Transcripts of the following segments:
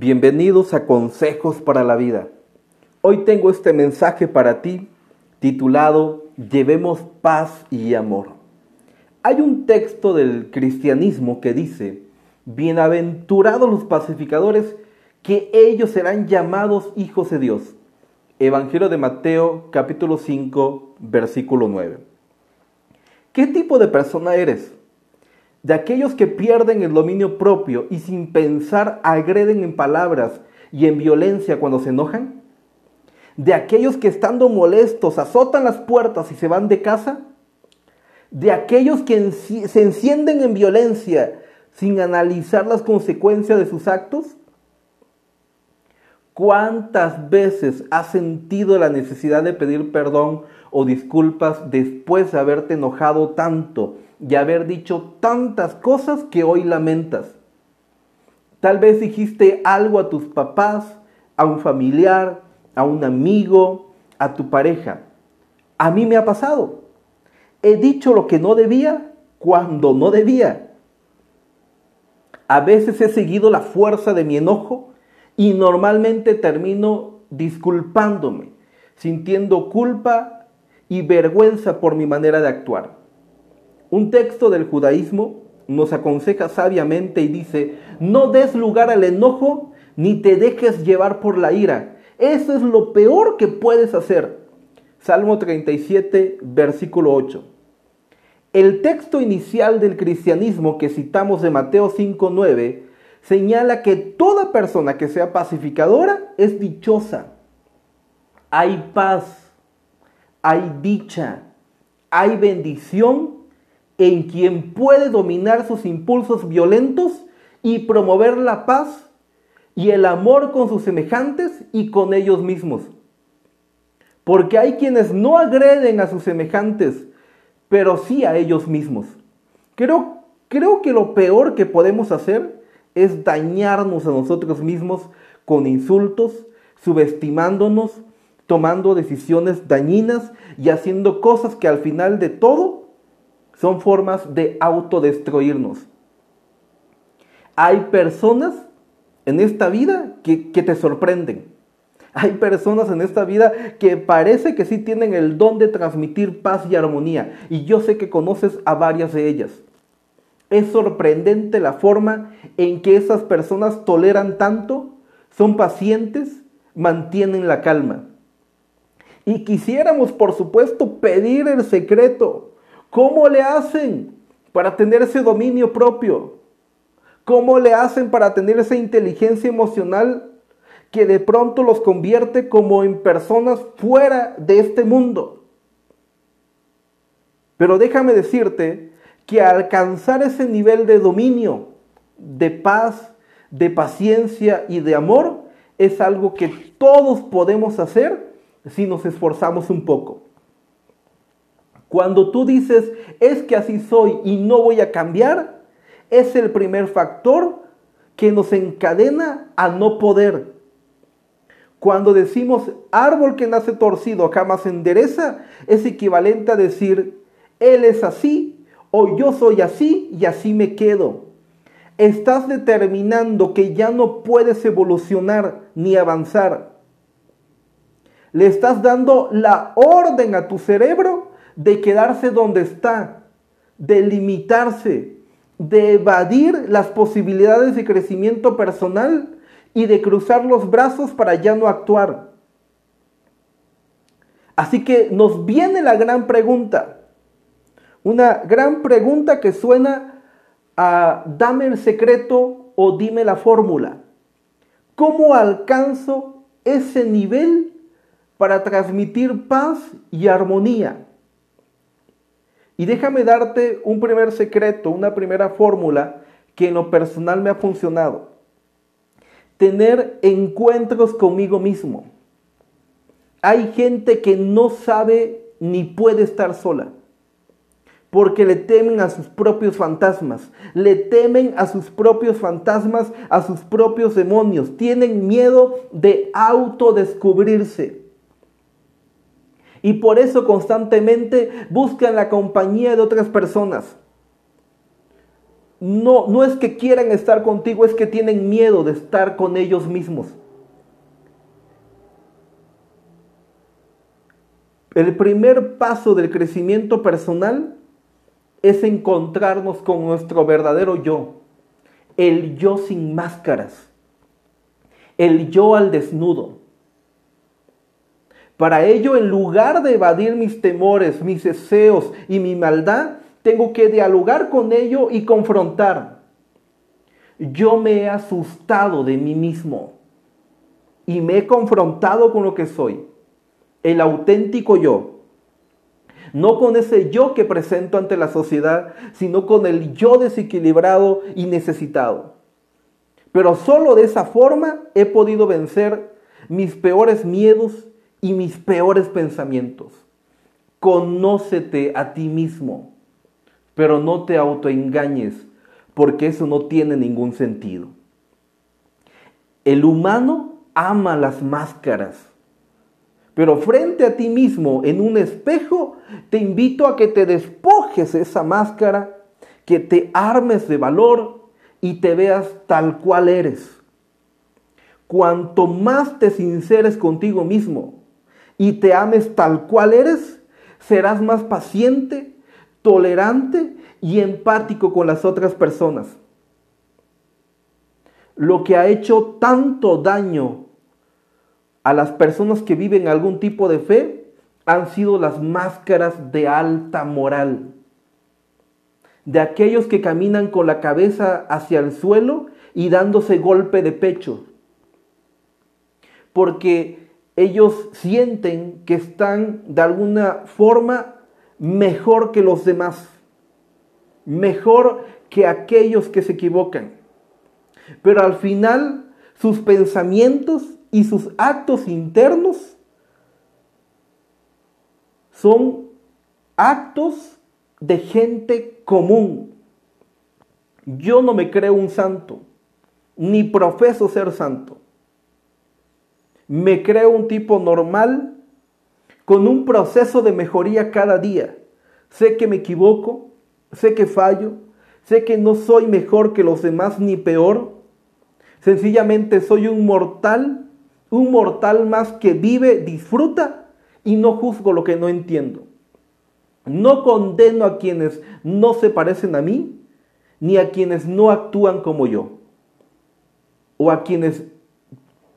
Bienvenidos a Consejos para la Vida. Hoy tengo este mensaje para ti titulado Llevemos paz y amor. Hay un texto del cristianismo que dice, Bienaventurados los pacificadores, que ellos serán llamados hijos de Dios. Evangelio de Mateo capítulo 5 versículo 9. ¿Qué tipo de persona eres? De aquellos que pierden el dominio propio y sin pensar agreden en palabras y en violencia cuando se enojan? ¿De aquellos que estando molestos azotan las puertas y se van de casa? ¿De aquellos que se encienden en violencia sin analizar las consecuencias de sus actos? ¿Cuántas veces has sentido la necesidad de pedir perdón o disculpas después de haberte enojado tanto y haber dicho tantas cosas que hoy lamentas. Tal vez dijiste algo a tus papás, a un familiar, a un amigo, a tu pareja. A mí me ha pasado. He dicho lo que no debía cuando no debía. A veces he seguido la fuerza de mi enojo y normalmente termino disculpándome, sintiendo culpa y vergüenza por mi manera de actuar. Un texto del judaísmo nos aconseja sabiamente y dice, no des lugar al enojo ni te dejes llevar por la ira. Eso es lo peor que puedes hacer. Salmo 37, versículo 8. El texto inicial del cristianismo que citamos de Mateo 5, 9 señala que toda persona que sea pacificadora es dichosa. Hay paz, hay dicha, hay bendición en quien puede dominar sus impulsos violentos y promover la paz y el amor con sus semejantes y con ellos mismos. Porque hay quienes no agreden a sus semejantes, pero sí a ellos mismos. Creo, creo que lo peor que podemos hacer es dañarnos a nosotros mismos con insultos, subestimándonos, tomando decisiones dañinas y haciendo cosas que al final de todo son formas de autodestruirnos. Hay personas en esta vida que, te sorprenden. Hay personas en esta vida que parece que sí tienen el don de transmitir paz y armonía. Y yo sé que conoces a varias de ellas. Es sorprendente la forma en que esas personas toleran tanto, son pacientes, mantienen la calma. Y quisiéramos, por supuesto, pedir el secreto, ¿Cómo le hacen para tener ese dominio propio? ¿Cómo le hacen para tener esa inteligencia emocional que de pronto los convierte como en personas fuera de este mundo? Pero déjame decirte que alcanzar ese nivel de dominio, de paz, de paciencia y de amor es algo que todos podemos hacer si nos esforzamos un poco. Cuando tú dices, es que así soy y no voy a cambiar, es el primer factor que nos encadena a no poder. Cuando decimos árbol que nace torcido jamás endereza, es equivalente a decir, él es así o yo soy así y así me quedo. Estás determinando que ya no puedes evolucionar ni avanzar. Le estás dando la orden a tu cerebro de quedarse donde está, de limitarse, de evadir las posibilidades de crecimiento personal y de cruzar los brazos para ya no actuar. Así que nos viene la gran pregunta, una gran pregunta que suena a dame el secreto o dime la fórmula. ¿Cómo alcanzo ese nivel para transmitir paz y armonía? Y déjame darte un primer secreto, una primera fórmula que en lo personal me ha funcionado. Tener encuentros conmigo mismo. Hay gente que no sabe ni puede estar sola porque le temen a sus propios fantasmas, le temen a sus propios fantasmas, a sus propios demonios, tienen miedo de autodescubrirse y por eso constantemente buscan la compañía de otras personas. no, no es que quieran estar contigo, es que tienen miedo de estar con ellos mismos. El primer paso del crecimiento personal es encontrarnos con nuestro verdadero yo, el yo sin máscaras, el yo al desnudo. Para ello, en lugar de evadir mis temores, mis deseos y mi maldad, tengo que dialogar con ello y confrontar. Yo me he asustado de mí mismo y me he confrontado con lo que soy, el auténtico yo. No con ese yo que presento ante la sociedad, sino con el yo desequilibrado y necesitado. Pero solo de esa forma he podido vencer mis peores miedos y mis peores pensamientos. Conócete a ti mismo pero no te autoengañes, porque eso no tiene ningún sentido. El humano ama las máscaras, pero frente a ti mismo en un espejo, te invito a que te despojes esa máscara, que te armes de valor y te veas tal cual eres. Cuanto más te sinceres contigo mismo y te ames tal cual eres, serás más paciente, tolerante y empático con las otras personas. Lo que ha hecho tanto daño a las personas que viven algún tipo de fe han sido las máscaras de alta moral, de aquellos que caminan con la cabeza hacia el suelo y dándose golpe de pecho, porque ellos sienten que están de alguna forma mejor que los demás, mejor que aquellos que se equivocan. Pero al final sus pensamientos y sus actos internos son actos de gente común. Yo no me creo un santo, ni profeso ser santo. Me creo un tipo normal con un proceso de mejoría cada día. Sé que me equivoco, sé que fallo, sé que no soy mejor que los demás ni peor. Sencillamente soy un mortal, un mortal más que vive, disfruta y no juzgo lo que no entiendo. No condeno a quienes no se parecen a mí, ni a quienes no actúan como yo, o a quienes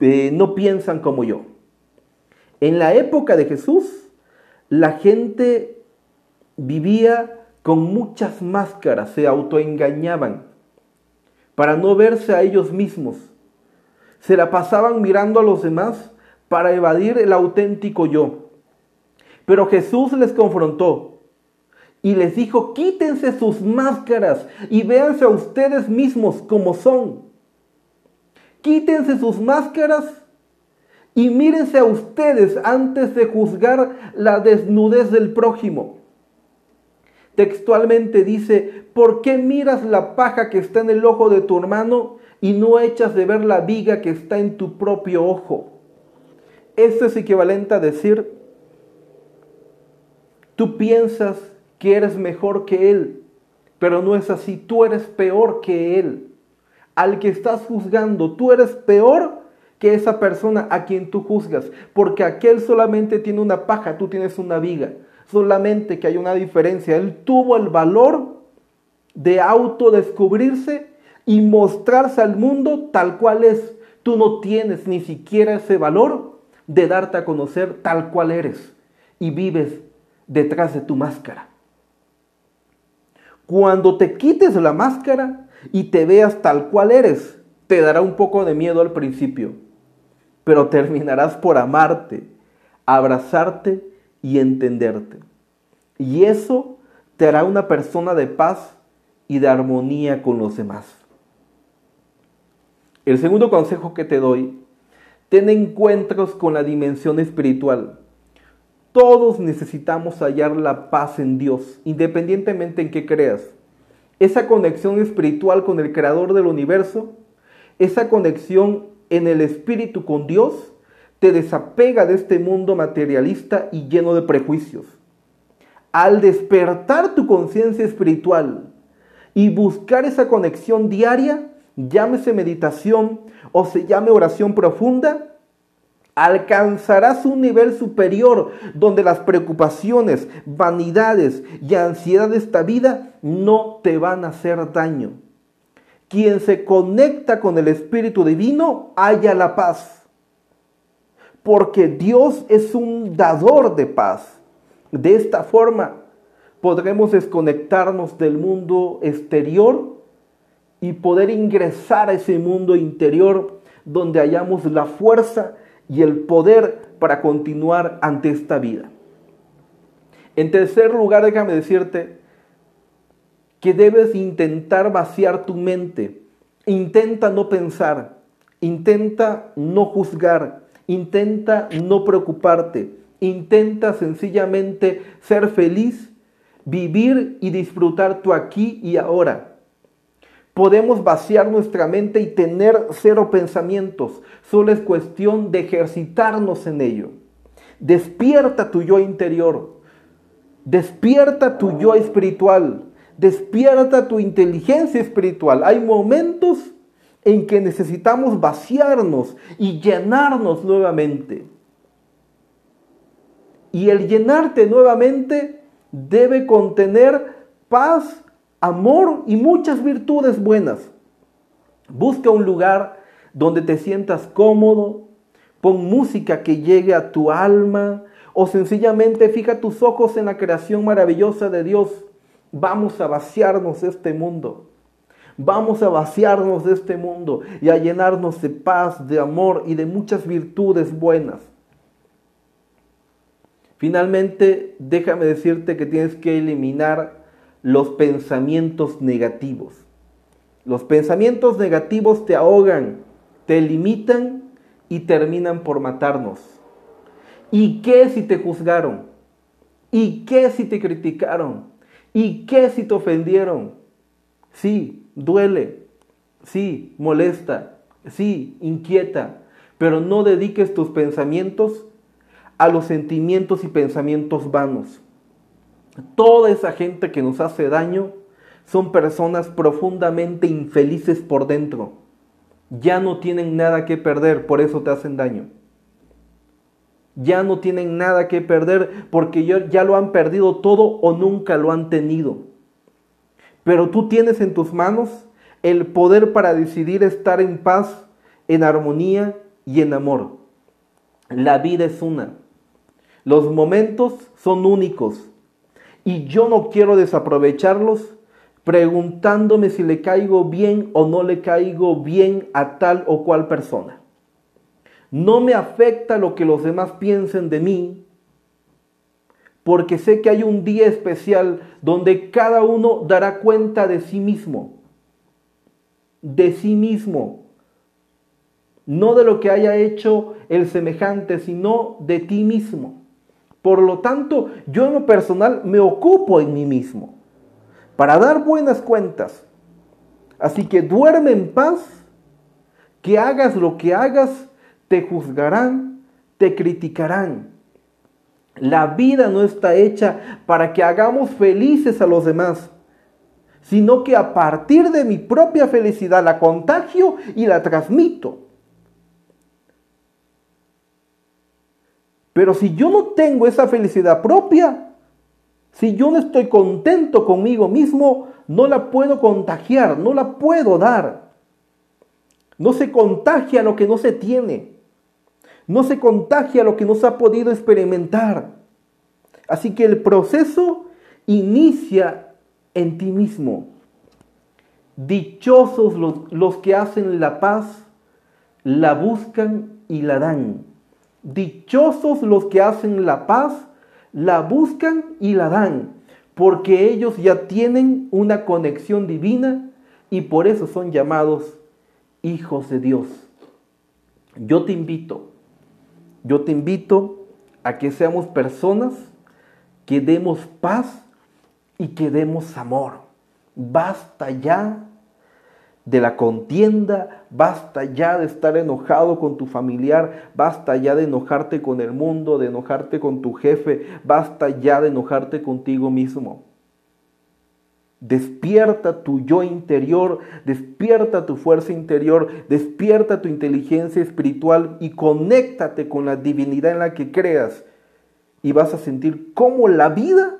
eh, no piensan como yo. En la época de Jesús, la gente vivía con muchas máscaras, se autoengañaban para no verse a ellos mismos. Se la pasaban mirando a los demás para evadir el auténtico yo. Pero Jesús les confrontó y les dijo, quítense sus máscaras y véanse a ustedes mismos como son. Quítense sus máscaras y mírense a ustedes antes de juzgar la desnudez del prójimo. Textualmente dice, ¿por qué miras la paja que está en el ojo de tu hermano y no echas de ver la viga que está en tu propio ojo? Esto es equivalente a decir, tú piensas que eres mejor que él, pero no es así, tú eres peor que él. Al que estás juzgando, tú eres peor que esa persona a quien tú juzgas, porque aquel solamente tiene una paja, tú tienes una viga. Solamente que hay una diferencia. Él tuvo el valor de autodescubrirse y mostrarse al mundo tal cual es. Tú no tienes ni siquiera ese valor de darte a conocer tal cual eres y vives detrás de tu máscara. Cuando te quites la máscara y te veas tal cual eres, te dará un poco de miedo al principio pero terminarás por amarte, abrazarte y entenderte. Y eso te hará una persona de paz y de armonía con los demás. El segundo consejo que te doy, ten encuentros con la dimensión espiritual. Todos necesitamos hallar la paz en Dios, independientemente en qué creas. Esa conexión espiritual con el Creador del universo, esa conexión en el espíritu con Dios, te desapega de este mundo materialista y lleno de prejuicios. Al despertar tu conciencia espiritual y buscar esa conexión diaria, llámese meditación o se llame oración profunda, alcanzarás un nivel superior donde las preocupaciones, vanidades y ansiedad de esta vida no te van a hacer daño. Quien se conecta con el Espíritu Divino halla la paz, porque Dios es un dador de paz. De esta forma podremos desconectarnos del mundo exterior y poder ingresar a ese mundo interior donde hallamos la fuerza y el poder para continuar ante esta vida. En tercer lugar, déjame decirte que debes intentar vaciar tu mente. Intenta no pensar, intenta no juzgar, intenta no preocuparte, intenta sencillamente ser feliz, vivir y disfrutar tu aquí y ahora podemos vaciar nuestra mente y tener cero pensamientos. Solo es cuestión de ejercitarnos en ello. Despierta tu yo interior. Despierta tu yo espiritual. Despierta tu inteligencia espiritual. Hay momentos en que necesitamos vaciarnos y llenarnos nuevamente. Y el llenarte nuevamente debe contener paz amor y muchas virtudes buenas. Busca un lugar donde te sientas cómodo, pon música que llegue a tu alma o sencillamente fija tus ojos en la creación maravillosa de Dios. Vamos a vaciarnos de este mundo. Vamos a vaciarnos de este mundo y a llenarnos de paz, de amor y de muchas virtudes buenas. Finalmente, déjame decirte que tienes que eliminar los pensamientos negativos. Los pensamientos negativos te ahogan, te limitan y terminan por matarnos. ¿Y qué si te juzgaron? ¿Y qué si te criticaron? ¿Y qué si te ofendieron? Sí, duele. Sí, molesta. Sí, inquieta. Pero no dediques tus pensamientos a los sentimientos y pensamientos vanos. Toda esa gente que nos hace daño son personas profundamente infelices por dentro. Ya no tienen nada que perder, por eso te hacen daño. Ya no tienen nada que perder porque ya lo han perdido todo o nunca lo han tenido. Pero tú tienes en tus manos el poder para decidir estar en paz, en armonía y en amor. La vida es una. Los momentos son únicos y yo no quiero desaprovecharlos preguntándome si le caigo bien o no le caigo bien a tal o cual persona. No me afecta lo que los demás piensen de mí, porque sé que hay un día especial donde cada uno dará cuenta de sí mismo, de sí mismo, no de lo que haya hecho el semejante, sino de ti mismo. Por lo tanto, yo en lo personal me ocupo en mí mismo para dar buenas cuentas. Así que duerme en paz, que hagas lo que hagas, te juzgarán, te criticarán. La vida no está hecha para que hagamos felices a los demás, sino que a partir de mi propia felicidad la contagio y la transmito. Pero si yo no tengo esa felicidad propia, si yo no estoy contento conmigo mismo, no la puedo contagiar, no la puedo dar. No se contagia lo que no se tiene. No se contagia lo que no se ha podido experimentar. Así que el proceso inicia en ti mismo. Dichosos los, los que hacen la paz, la buscan y la dan. Dichosos los que hacen la paz, la buscan y la dan, porque ellos ya tienen una conexión divina y por eso son llamados hijos de Dios. Yo te invito, yo te invito a que seamos personas que demos paz y que demos amor. Basta ya de la contienda, basta ya de estar enojado con tu familiar, basta ya de enojarte con el mundo, de enojarte con tu jefe, basta ya de enojarte contigo mismo. Despierta tu yo interior, despierta tu fuerza interior, despierta tu inteligencia espiritual y conéctate con la divinidad en la que creas. Y vas a sentir cómo la vida,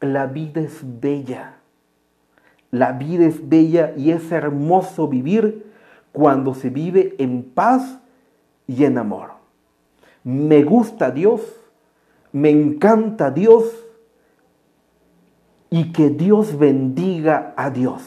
la vida es bella. La vida es bella y es hermoso vivir cuando se vive en paz y en amor. Me gusta Dios, me encanta Dios y que Dios bendiga a Dios.